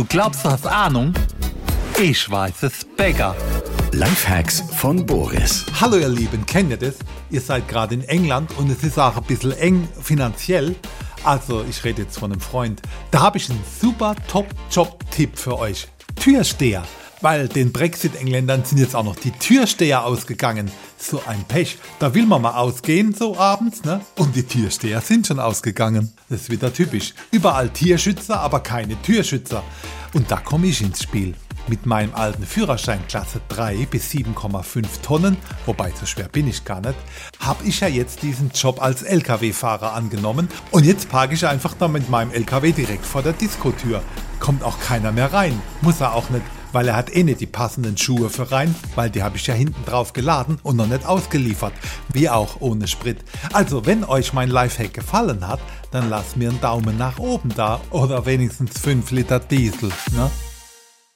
Du glaubst, du hast Ahnung? Ich weiß es, Bäcker. Lifehacks von Boris. Hallo ihr Lieben, kennt ihr das? Ihr seid gerade in England und es ist auch ein bisschen eng finanziell. Also ich rede jetzt von einem Freund. Da habe ich einen super Top-Job-Tipp für euch. Türsteher. Weil den Brexit-Engländern sind jetzt auch noch die Türsteher ausgegangen. So ein Pech. Da will man mal ausgehen, so abends, ne? Und die Türsteher sind schon ausgegangen. Das ist wieder typisch. Überall Tierschützer, aber keine Türschützer. Und da komme ich ins Spiel. Mit meinem alten Führerschein Klasse 3 bis 7,5 Tonnen, wobei so schwer bin ich gar nicht, habe ich ja jetzt diesen Job als LKW-Fahrer angenommen und jetzt parke ich einfach da mit meinem LKW direkt vor der Diskotür. Kommt auch keiner mehr rein, muss er auch nicht weil er hat eh nicht die passenden Schuhe für rein, weil die habe ich ja hinten drauf geladen und noch nicht ausgeliefert, wie auch ohne Sprit. Also, wenn euch mein Lifehack gefallen hat, dann lasst mir einen Daumen nach oben da oder wenigstens 5 Liter Diesel. Ne?